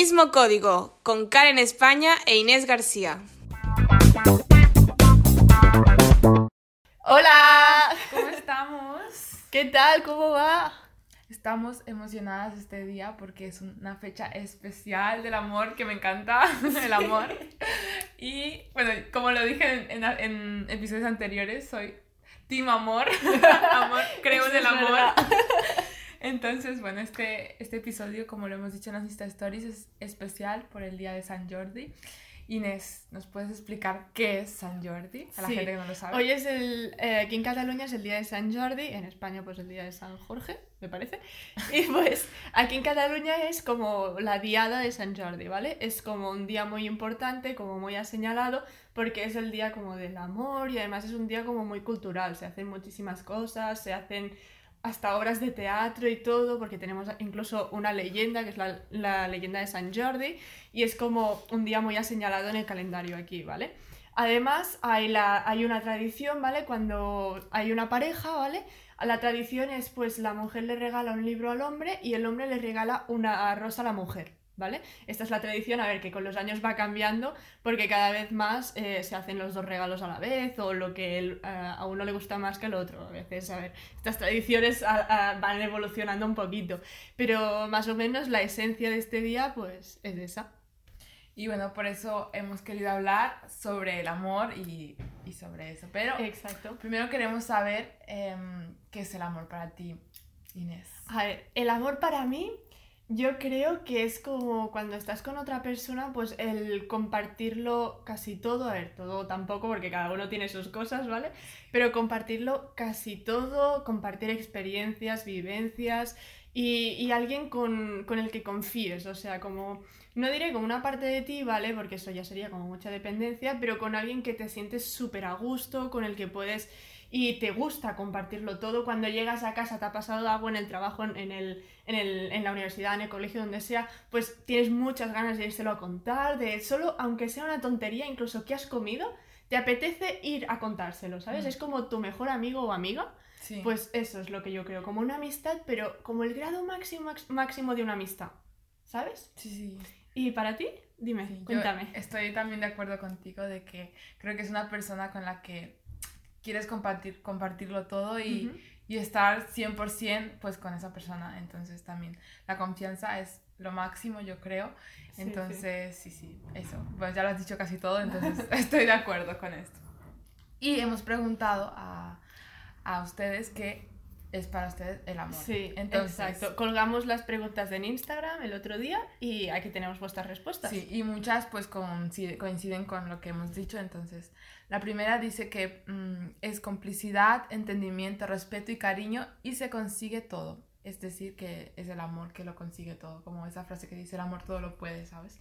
Mismo código, con Karen España e Inés García. Hola, ¿Cómo estamos? ¿qué tal? ¿Cómo va? Estamos emocionadas este día porque es una fecha especial del amor que me encanta, el amor. Y bueno, como lo dije en, en- en episodios anteriores, soy Team Amor. amor creo en el Es amor. Entonces, bueno, este, este episodio, como lo hemos dicho en las Insta Stories, es especial por el día de San Jordi. Inés, ¿nos puedes explicar qué es San Jordi? A la Sí. gente que no lo sabe. Hoy es el. eh, aquí en Cataluña es el día de San Jordi, en España, pues el día de San Jorge, me parece. Y pues aquí en Cataluña es como la diada de San Jordi, ¿vale? Es como un día muy importante, como muy señalado, porque es el día como del amor y además es un día como muy cultural. Se hacen muchísimas cosas, se hacen hasta obras de teatro y todo, porque tenemos incluso una leyenda, que es la, leyenda de San Jordi, y es como un día muy señalado en el calendario aquí, ¿vale? Además, hay, la, hay una tradición, ¿vale? Cuando hay una pareja, ¿vale? La tradición es, pues, la mujer le regala un libro al hombre y el hombre le regala una rosa a la mujer, ¿vale? Esta es la tradición, a ver, que con los años va cambiando porque cada vez más eh, se hacen los dos regalos a la vez o lo que él, eh, a uno le gusta más que al otro. A veces, a ver, estas tradiciones a- a- van evolucionando un poquito, pero más o menos la esencia de este día, pues, es esa. Y bueno, por eso hemos querido hablar sobre el amor y, y sobre eso. Pero Exacto. primero queremos saber em, qué es el amor para ti, Inés. A ver, el amor para mí, yo creo que es como cuando estás con otra persona, pues el compartirlo casi todo, a ver, todo tampoco, porque cada uno tiene sus cosas, ¿vale? Pero compartirlo casi todo, compartir experiencias, vivencias y, y alguien con, con el que confíes, o sea, como, no diré como una parte de ti, ¿vale? Porque eso ya sería como mucha dependencia, pero con alguien que te sientes súper a gusto, con el que puedes y te gusta compartirlo todo. Cuando llegas a casa, te ha pasado algo en el trabajo, en, el, en, el, en la universidad, en el colegio, donde sea, pues tienes muchas ganas de írselo a contar, de solo, aunque sea una tontería, incluso que has comido, te apetece ir a contárselo, ¿sabes? Mm. Es como tu mejor amigo o amiga. Sí. Pues eso es lo que yo creo, como una amistad, pero como el grado máximo, máximo de una amistad, ¿sabes? sí, sí. ¿Y para ti? Dime, Sí, cuéntame. estoy también de acuerdo contigo de que creo que es una persona con la que quieres compartir, compartirlo todo y, y estar 100% pues con esa persona. Entonces también la confianza es lo máximo, yo creo. Sí. Entonces, sí, sí, eso. Bueno, ya lo has dicho casi todo, entonces estoy de acuerdo con esto. Y hemos preguntado a, a ustedes qué es para ustedes el amor. Sí, entonces, exacto. Colgamos las preguntas en Instagram el otro día y aquí tenemos vuestras respuestas. Sí, y muchas pues coincide- coinciden con lo que hemos dicho. Entonces, la primera dice que mm, es complicidad, entendimiento, respeto y cariño y se consigue todo. Es decir, que es el amor que lo consigue todo, como esa frase que dice el amor todo lo puede, ¿sabes?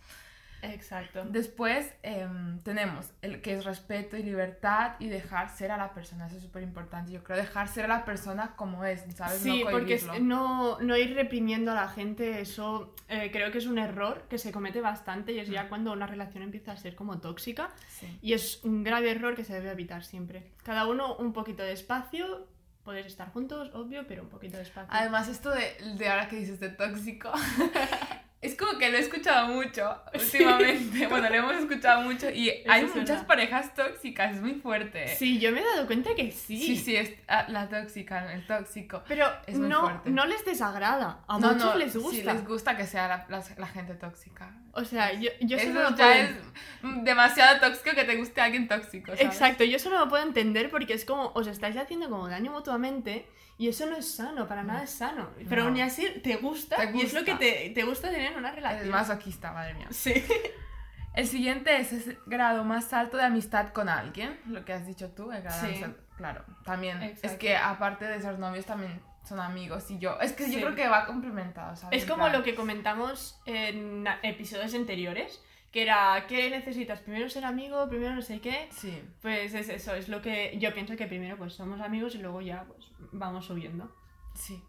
Exacto. Después em, tenemos el que es respeto y libertad y dejar ser a la persona, eso es súper importante. Yo creo dejar ser a la persona como es, ¿sabes? Sí, no porque no, no ir reprimiendo a la gente, eso eh, creo que es un error que se comete bastante y es ya Mm. cuando una relación empieza a ser como tóxica Sí. y es un grave error que se debe evitar siempre. Cada uno un poquito de espacio, podéis estar juntos, obvio, pero un poquito de espacio. Además, esto de, de ahora que dices de tóxico, es como que lo he escuchado mucho últimamente. Bueno, lo hemos escuchado mucho y hay muchas verdad. parejas tóxicas, es muy fuerte. Sí, yo me he dado cuenta que sí. sí, sí, es ah, la tóxica, el tóxico. Pero Es muy no, fuerte. no les desagrada, a No, muchos no, les gusta. Sí, les gusta que sea la, la- la gente tóxica. O sea, yo, yo Eso solo lo ya puedo- es demasiado tóxico que te guste alguien tóxico, ¿sabes? Exacto, yo eso no lo puedo entender porque es como os estáis haciendo como daño mutuamente y eso no es sano, para nada es sano. Pero No. aún así te gusta, Te y es lo que gusta. te, te gusta tener en una relación. Es masoquista, madre mía. Sí. El siguiente es ese grado más alto de amistad con alguien, lo que has dicho tú, el grado Sí. amistad, claro, también. Es Exacto. que aparte de ser novios también son amigos y yo, es que Sí. yo creo que va complementado, ¿sabes? Es como lo que comentamos en episodios anteriores, que era, ¿qué necesitas? Primero ser amigo, primero no sé qué. Sí, Pues es eso, es lo que yo pienso que primero pues somos amigos y luego ya pues vamos subiendo. sí.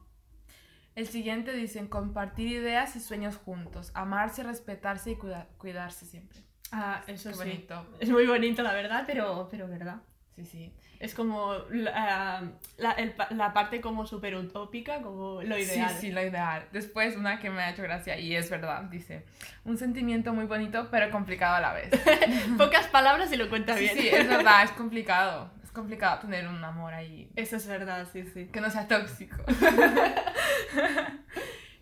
El siguiente dicen compartir ideas y sueños juntos, amarse, respetarse y cuida- cuidarse siempre. Ah, eso Qué sí. bonito. Es muy bonito, la verdad, pero, pero verdad. Sí, sí. Es como la, la, el la parte como súper utópica, como lo ideal. Sí, sí, lo ideal. Después una que me ha hecho gracia y es verdad, dice, un sentimiento muy bonito pero complicado a la vez. Pocas palabras y lo cuenta Sí, bien. sí, es verdad, es complicado. Es complicado tener un amor ahí Eso es verdad, sí, sí. que no sea tóxico.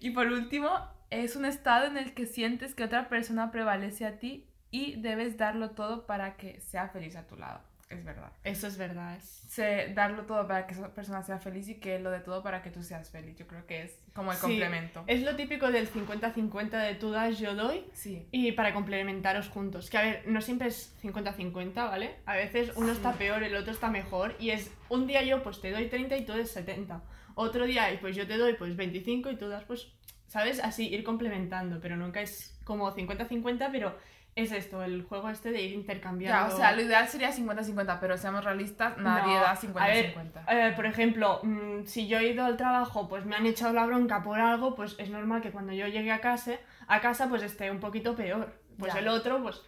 y por último, es un estado en el que sientes que otra persona prevalece a ti y debes darlo todo para que sea feliz a tu lado. Es verdad. Eso es verdad. Sé darlo todo para que esa persona sea feliz y que lo de todo para que tú seas feliz. Yo creo que es como el Sí, complemento. Es lo típico del 50-50 de tú das, yo doy. Sí. Y para complementaros juntos. Que a ver, no siempre es 50-50, ¿vale? A veces uno está peor, el otro está mejor. Y es un día yo pues te doy 30 y tú das 70. Otro día pues yo te doy pues 25 y tú das pues, ¿sabes? Así ir complementando. Pero nunca es como 50-50, pero es esto, el juego este de ir Ya, intercambiando. o sea, lo ideal sería 50-50, pero seamos realistas, nadie No, da a ver, 50-50. Eh, por ejemplo, mm, si yo he ido al trabajo, pues me han echado la bronca por algo, pues es normal que cuando yo llegue a casa, a casa pues esté un poquito peor. Pues Ya. el otro, pues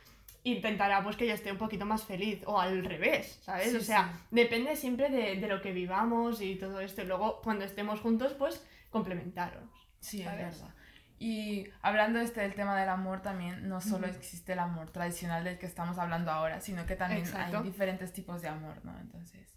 intentará pues que yo esté un poquito más feliz o al revés, ¿sabes? Sí, o sea, sí. depende siempre de, de lo que vivamos y todo esto. Y luego cuando estemos juntos, pues complementaros. Sí, es verdad. Y hablando este del tema del amor también, no solo existe el amor tradicional del que estamos hablando ahora, sino que también Exacto. hay diferentes tipos de amor, ¿no? Entonces,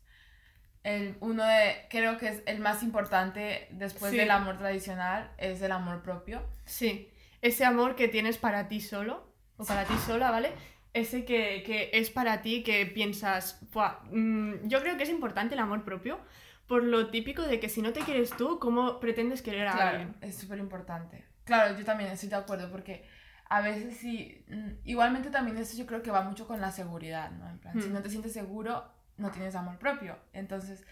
el, uno de, creo que es el más importante después Sí. del amor tradicional es el amor propio. Sí, ese amor que tienes para ti solo o para ti sola, ¿vale? Ese que, que es para ti, que piensas, "Buah, mm, yo creo que es importante el amor propio por lo típico de que si no te quieres tú, ¿cómo pretendes querer a Claro, alguien? es súper importante. Claro, yo también estoy de acuerdo porque a veces sí, mm, igualmente también eso yo creo que va mucho con la seguridad, ¿no? En plan, si Hmm. no te sientes seguro, no tienes amor propio. Entonces,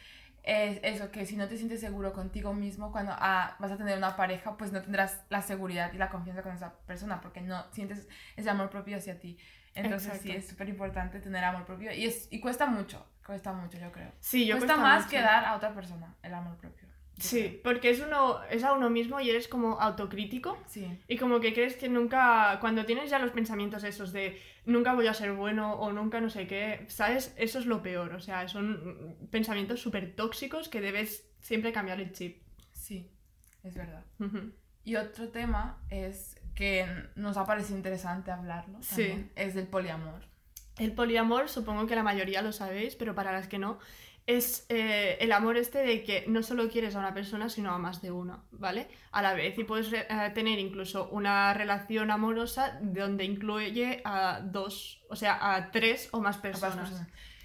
es eso, que si no te sientes seguro contigo mismo, cuando ah, vas a tener una pareja, pues no tendrás la seguridad y la confianza con esa persona porque no sientes ese amor propio hacia ti. Entonces sí, Exacto. es súper importante tener amor propio y, es, y cuesta mucho, cuesta mucho yo creo. Sí, yo cuesta, cuesta más mucho. que dar a otra persona el amor propio. Sí, porque es uno, es a uno mismo y eres como autocrítico. Sí. Y como que crees que nunca, cuando tienes ya los pensamientos esos de nunca voy a ser bueno o nunca no sé qué, ¿sabes? Eso es lo peor, o sea, son pensamientos súper tóxicos que debes siempre cambiar el chip. Sí, es verdad. Y otro tema es que nos ha parecido interesante hablarlo. Sí. Es del poliamor. El poliamor, supongo que la mayoría lo sabéis, pero para las que no, es eh, el amor este de que no solo quieres a una persona, sino a más de una, ¿vale? A la vez. Y puedes re- eh, tener incluso una relación amorosa donde incluye a dos, o sea, a tres o más personas.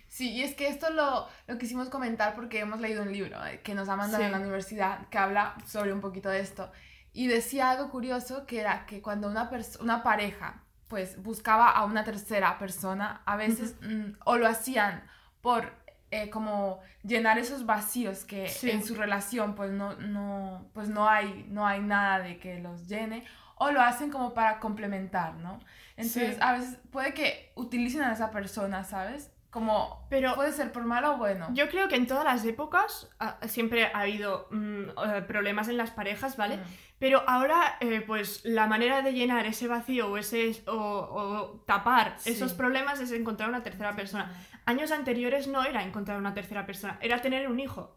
Sí, y es que esto lo, lo quisimos comentar porque hemos leído un libro eh, que nos ha mandado Sí. en la universidad que habla sobre un poquito de esto. Y decía algo curioso que era que cuando una, una pareja pues buscaba a una tercera persona, a veces mm, o lo hacían por eh, como llenar esos vacíos que Sí. en su relación pues no, no, pues no hay, no hay nada de que los llene, o lo hacen como para complementar, ¿no? Entonces Sí. a veces puede que utilicen a esa persona, ¿sabes? Como Pero puede ser por malo o bueno. yo creo que en todas las épocas ah, siempre ha habido mm, eh, problemas en las parejas, ¿vale? Mm. Pero ahora, eh, pues la manera de llenar ese vacío o, ese, o, o tapar Sí. esos problemas es encontrar una tercera persona. Años anteriores no era encontrar una tercera persona, era tener un hijo.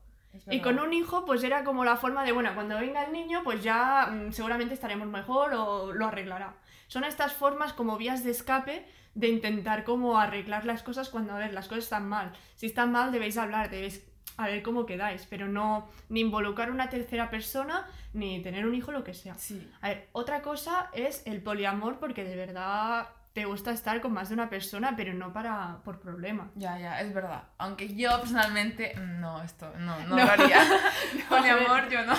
Y con un hijo, pues era como la forma de, bueno, cuando venga el niño, pues ya mm, seguramente estaremos mejor o lo arreglará. Son estas formas como vías de escape de intentar como arreglar las cosas cuando, a ver, las cosas están mal. Si están mal, debéis hablar, debéis a ver cómo quedáis, pero no ni involucrar una tercera persona, ni tener un hijo, lo que sea. Sí, A ver, otra cosa es el poliamor, porque de verdad te gusta estar con más de una persona, pero no para por problema. ya, ya, es verdad. Aunque yo personalmente, no, esto, no, no, No. lo haría. No, Con mi amor, yo no.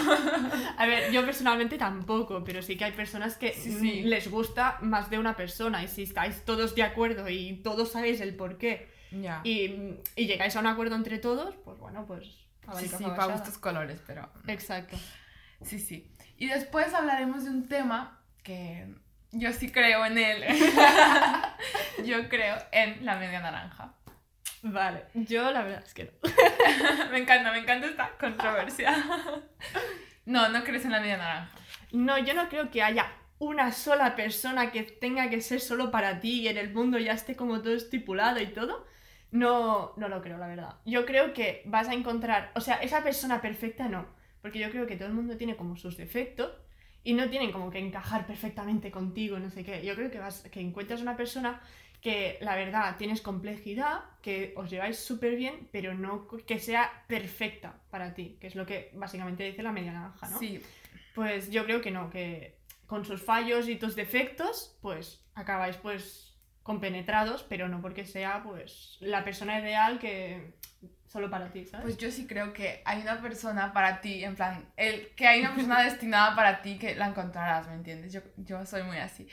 A ver, yo personalmente tampoco, pero sí que hay personas que Sí, sí. mm, les gusta más de una persona y si estáis todos de acuerdo y todos sabéis el por qué Ya. y, y llegáis a un acuerdo entre todos, pues bueno, pues... sí, sí, para gustos colores, pero... Exacto. Sí, sí. Y después hablaremos de un tema que yo sí creo en él. yo creo en la media naranja. Vale, yo la verdad es que no. me encanta, me encanta esta controversia. no, no crees en la media naranja. No, yo no creo que haya una sola persona que tenga que ser solo para ti y en el mundo ya esté como todo estipulado y todo. No, no lo creo, la verdad. Yo creo que vas a encontrar, o sea, esa persona perfecta no, porque yo creo que todo el mundo tiene como sus defectos y no tienen como que encajar perfectamente contigo, no sé qué. Yo creo que vas, que encuentras una persona que la verdad tienes complejidad, que os lleváis súper bien, pero no que sea perfecta para ti, que es lo que básicamente dice la media naranja, ¿no? Sí, Pues yo creo que no, que con sus fallos y tus defectos, pues acabáis pues compenetrados, pero no porque sea pues la persona ideal que solo para ti, ¿sabes? Pues yo sí creo que hay una persona para ti, en plan, el, que hay una persona destinada para ti que la encontrarás, ¿me entiendes? Yo, yo soy muy así.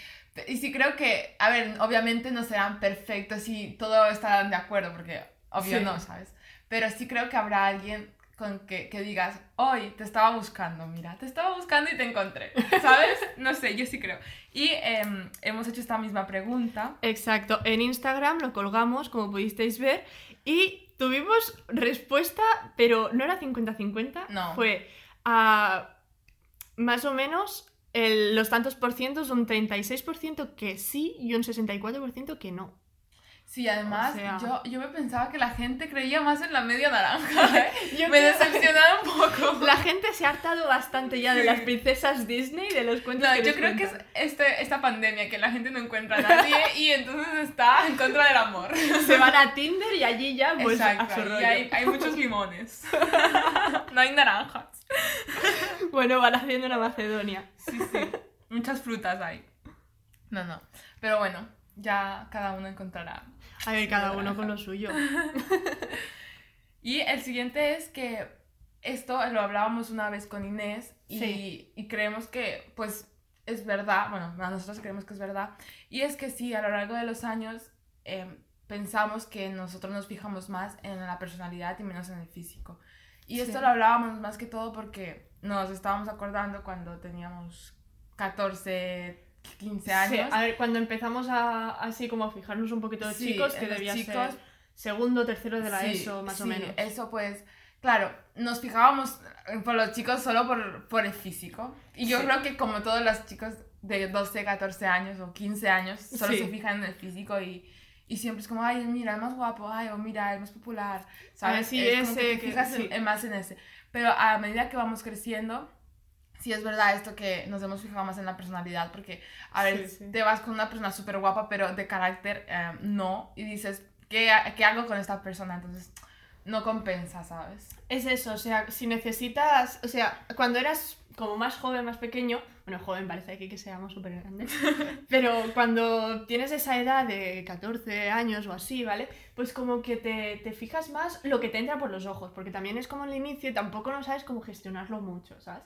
Y sí creo que, a ver, obviamente no serán perfectos y todo estarán de acuerdo, porque obvio Sí. no, ¿sabes? Pero sí creo que habrá alguien con que, que digas, hoy te estaba buscando, mira, te estaba buscando y te encontré, ¿sabes? No sé, yo sí creo. Y em, hemos hecho esta misma pregunta. Exacto, en Instagram lo colgamos, como pudisteis ver, y tuvimos respuesta, pero no era 50-50, No. fue a más o menos el- los tantos por cientos, un 36% que sí y un 64% que no. Sí, además, O sea- yo, yo me pensaba que la gente creía más en la media naranja. ¿eh? Yo me decepcionaron un poco. La gente se ha hartado bastante ya de Sí. las princesas Disney, de los cuentos No, que yo creo que es este, esta pandemia que la gente no encuentra a nadie y entonces está en contra del amor. Se van a Tinder y allí ya pues Exacto, y hay, hay muchos limones. no hay naranjas. Bueno, van haciendo una Macedonia. Sí, sí. Muchas frutas hay. No, no. Pero bueno, ya cada uno encontrará. A ver, cada uno con lo suyo. Y el siguiente es que esto lo hablábamos una vez con Inés y, Sí. y creemos que pues es verdad, bueno, a nosotros creemos que es verdad, y es que sí, a lo largo de los años em, pensamos que nosotros nos fijamos más en la personalidad y menos en el físico. Y esto lo hablábamos más que todo porque nos estábamos acordando cuando teníamos 14, 15 Sí, años. a ver, cuando empezamos a así como a fijarnos un poquito de Sí, chicos, en que debía chicos, ser segundo, tercero de la Sí, ESO, más o sí, menos. Eso pues, claro, nos fijábamos por los chicos solo por, por el físico. Y yo Sí. creo que como todos los chicos de 12, 14 años o 15 años, solo Sí. se fijan en el físico y, y siempre es como, ay, mira, el más guapo, ay, o mira, el más popular, ¿sabes? Ah, sí, es como ese que te que- fijas en- sí. en más en ese. Pero a medida que vamos creciendo, sí es verdad esto que nos hemos fijado más en la personalidad, porque, a ver, Sí, sí. te vas con una persona súper guapa, pero de carácter eh, no, y dices, ¿qué, ¿qué hago con esta persona? Entonces, no compensa, ¿sabes? Es eso, o sea, si necesitas, o sea, cuando eras como más joven, más pequeño, bueno, joven parece aquí que seamos súper grandes, pero cuando tienes esa edad de 14 años o así, ¿vale? Pues como que te, te fijas más lo que te entra por los ojos, porque también es como el inicio y tampoco no sabes cómo gestionarlo mucho, ¿sabes?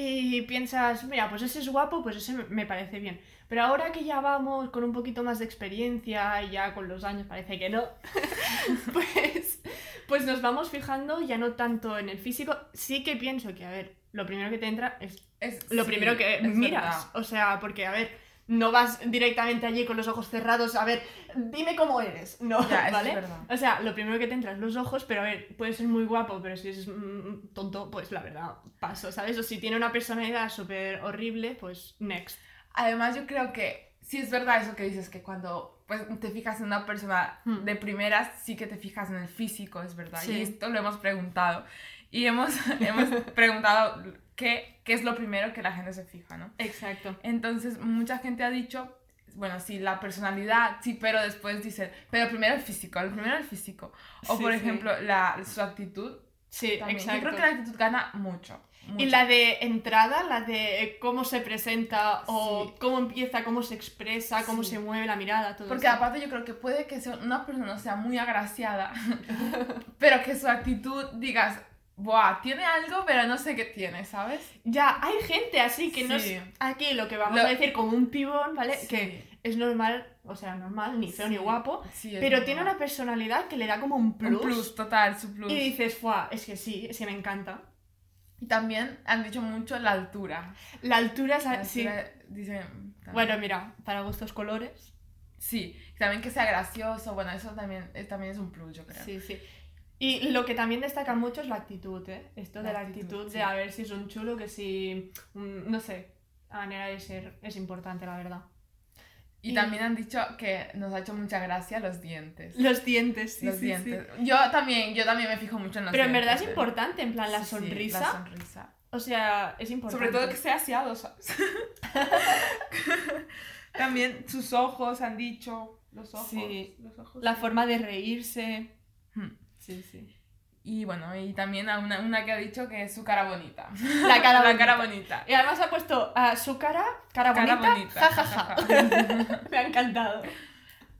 Y piensas, mira, pues ese es guapo, pues ese me- parece bien. Pero ahora que ya vamos con un poquito más de experiencia y ya con los años parece que no, pues, pues nos vamos fijando ya no tanto en el físico. Sí que pienso que, a ver, lo primero que te entra es Es, lo sí, primero que miras. verdad. O sea, porque, a ver, no vas directamente allí con los ojos cerrados a ver, dime cómo eres. No, Ya, eso ¿vale? es verdad. O sea, lo primero que te entra es los ojos, pero a ver, puede ser muy guapo, pero si es mm, tonto, pues la verdad, paso, ¿sabes? O si tiene una personalidad súper horrible, pues next. Además, yo creo que sí es verdad eso que dices, que cuando pues, te fijas en una persona Hmm. de primeras, sí que te fijas en el físico, es verdad. Sí. Y esto lo hemos preguntado. Y hemos, hemos preguntado qué, qué es lo primero que la gente se fija, ¿no? Exacto. Entonces, mucha gente ha dicho, bueno, sí, la personalidad, sí, pero después dicen, pero primero el físico, el primero el físico. O, Sí, por sí. ejemplo, la, su actitud. Sí, También. exacto. Yo creo que la actitud gana mucho. Y mucho. la de entrada, la de cómo se presenta o Sí. cómo empieza, cómo se expresa, cómo Sí. se mueve la mirada, todo Porque eso. aparte yo creo que puede que sea una persona sea muy agraciada, pero que su actitud digas, Buah, tiene algo, pero no sé qué tiene, ¿sabes? Ya, hay gente así que no Sí. es aquí lo que vamos Lo- a decir como un pibón, ¿vale? Sí. Que es normal, o sea, normal, ni feo ni Sí. guapo, Sí, es pero tiene una personalidad que le da como un plus. Un plus, total, su plus. Y dices, ¡fuah! Es que sí, es que me encanta. Y también han dicho mucho la altura. La altura es. La sí. altura, dicen, también. Bueno, mira, para gustos colores. Sí, también que sea gracioso, bueno, eso también, eh, también es un plus, yo creo. Sí, sí. Y lo que también destaca mucho es la actitud, ¿eh? Esto de La la actitud, actitud, de sí. a ver si es un chulo, que si. mm, no sé. La manera de ser es importante, la verdad. Y, Y- también han dicho que nos ha hecho mucha gracia los dientes. Los dientes, sí, los sí, dientes. sí. Yo también, yo también me fijo mucho en los Pero en dientes. verdad es eh. importante, en plan, la sonrisa. la sonrisa. O sea, es importante. Sobre todo que sea aseado, ¿sabes? también sus ojos han dicho. Los ojos. Sí. Los ojos. La forma de reírse. Hmm. Sí, sí. Y bueno, y también a una, una que ha dicho que es su cara bonita. La cara La bonita. cara bonita. Y además ha puesto a su cara, cara, Cara bonita, bonita, ja. ja, Me ha encantado.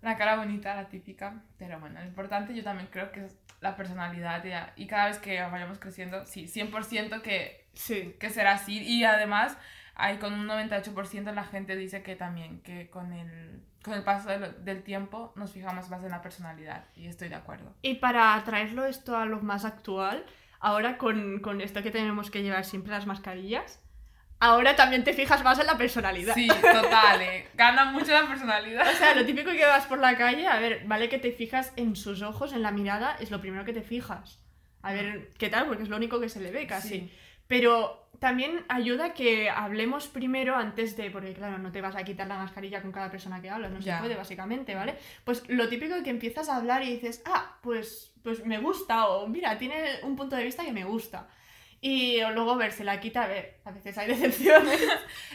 La cara bonita, la típica. Pero bueno, lo importante yo también creo que es la personalidad y, y cada vez que vayamos creciendo, sí, 100% que, Sí. que será así. Y además, hay con un 98% la gente dice que también, que con el, con el paso del, del tiempo nos fijamos más en la personalidad. Y estoy de acuerdo. Y para traerlo esto a lo más actual, ahora con, con esto que tenemos que llevar siempre las mascarillas, ahora también te fijas más en la personalidad. Sí, total, eh. Gana mucho la personalidad. O sea, lo típico que vas por la calle, a ver, vale que te fijas en sus ojos, en la mirada, es lo primero que te fijas. A ver, ¿qué tal? Porque es lo único que se le ve casi. Sí. Pero también ayuda que hablemos primero antes de, porque claro, no te vas a quitar la mascarilla con cada persona que hablas, no Ya. se puede básicamente, ¿vale? Pues lo típico de que empiezas a hablar y dices, ah, pues, pues me gusta, o mira, tiene un punto de vista que me gusta. Y luego ver, se la quita, a ver, a veces hay decepciones.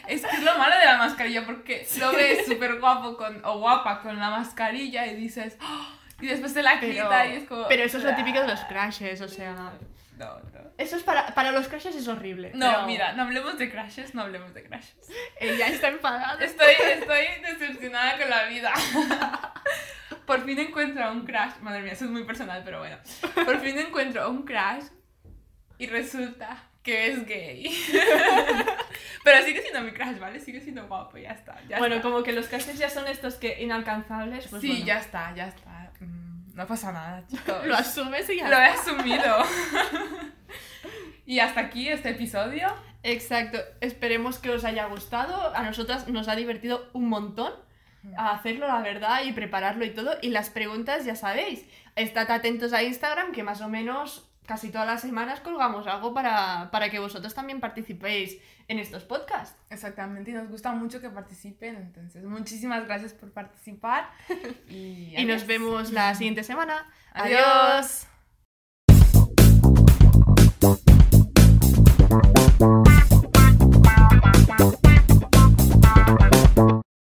Es que es lo malo de la mascarilla, porque lo ves súper guapo con, o guapa con la mascarilla y dices, "Oh", y después se la Pero, quita y es como... pero eso es lo típico de los crashes, o sea... No, no. Eso es para, para los crashes es horrible. No, pero mira, no hablemos de crashes, no hablemos de crashes. Ella está enfadada. Estoy, estoy decepcionada con la vida. Por fin encuentro a un crash. Madre mía, eso es muy personal, pero bueno. Por fin encuentro a un crash y resulta que es gay. Pero sigue siendo mi crash, ¿vale? Sigue siendo guapo, ya está. Ya bueno, está. como que los crashes ya son estos que inalcanzables, pues sí, bueno, ya está, ya está. No pasa nada, chicos. lo asumes y ya Lo he asumido. y hasta aquí este episodio. Exacto. Esperemos que os haya gustado. A nosotras nos ha divertido un montón a hacerlo, la verdad, y prepararlo y todo. Y las preguntas, ya sabéis, estad atentos a Instagram, que más o menos casi todas las semanas colgamos algo para, para que vosotros también participéis en estos podcasts. Exactamente, y nos gusta mucho que participen, entonces muchísimas gracias por participar y, Y nos vemos la siguiente semana. Adiós.